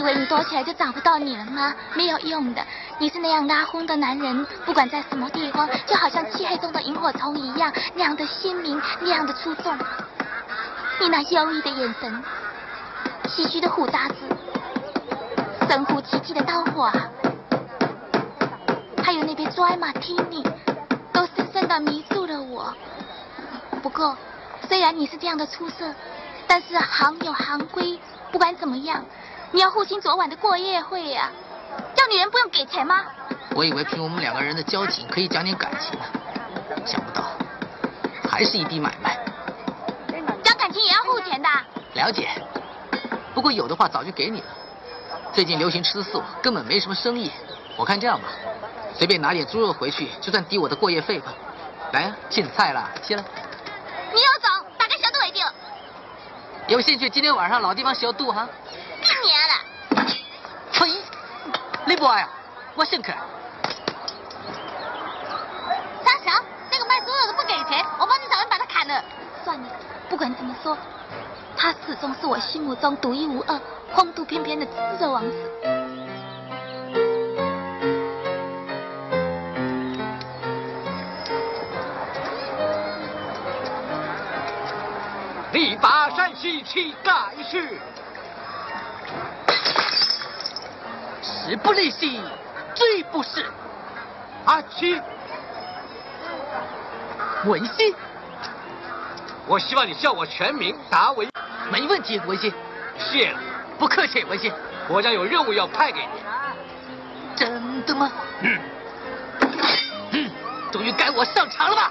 以为你躲起来就找不到你了吗？没有用的，你是那样拉轰的男人，不管在什么地方，就好像漆黑中的萤火虫一样，亮的鲜明，亮的出众。你那忧郁的眼神，唏嘘的胡渣子，神乎其技的刀火，还有那杯 dry martini，都深深的迷住了我。不过，虽然你是这样的出色，但是行有行规，不管怎么样，你要付清昨晚的过夜费呀、叫女人不用给钱吗？我以为凭我们两个人的交情可以讲点感情呢，想不到还是一笔买卖。讲感情也要付钱的。了解，不过有的话早就给你了。最近流行吃素，根本没什么生意。我看这样吧，随便拿点猪肉回去，就算抵我的过夜费吧。来呀、进菜了，谢了。你有种，大家小肚一定。有兴趣今天晚上老地方小肚哈？干你了！呸！你我先看。傻小，那个卖猪肉的不给钱，我帮你找人把他砍了。算了，不管怎么说，他始终是我心目中独一无二、风度翩翩的猪肉王子。力拔山兮气盖世，时不利兮，罪不是。阿七，文心，我希望你叫我全名达文。没问题，文心，谢了，不客气，文心。国家有任务要派给你。真的吗？嗯，嗯，终于该我上场了吧？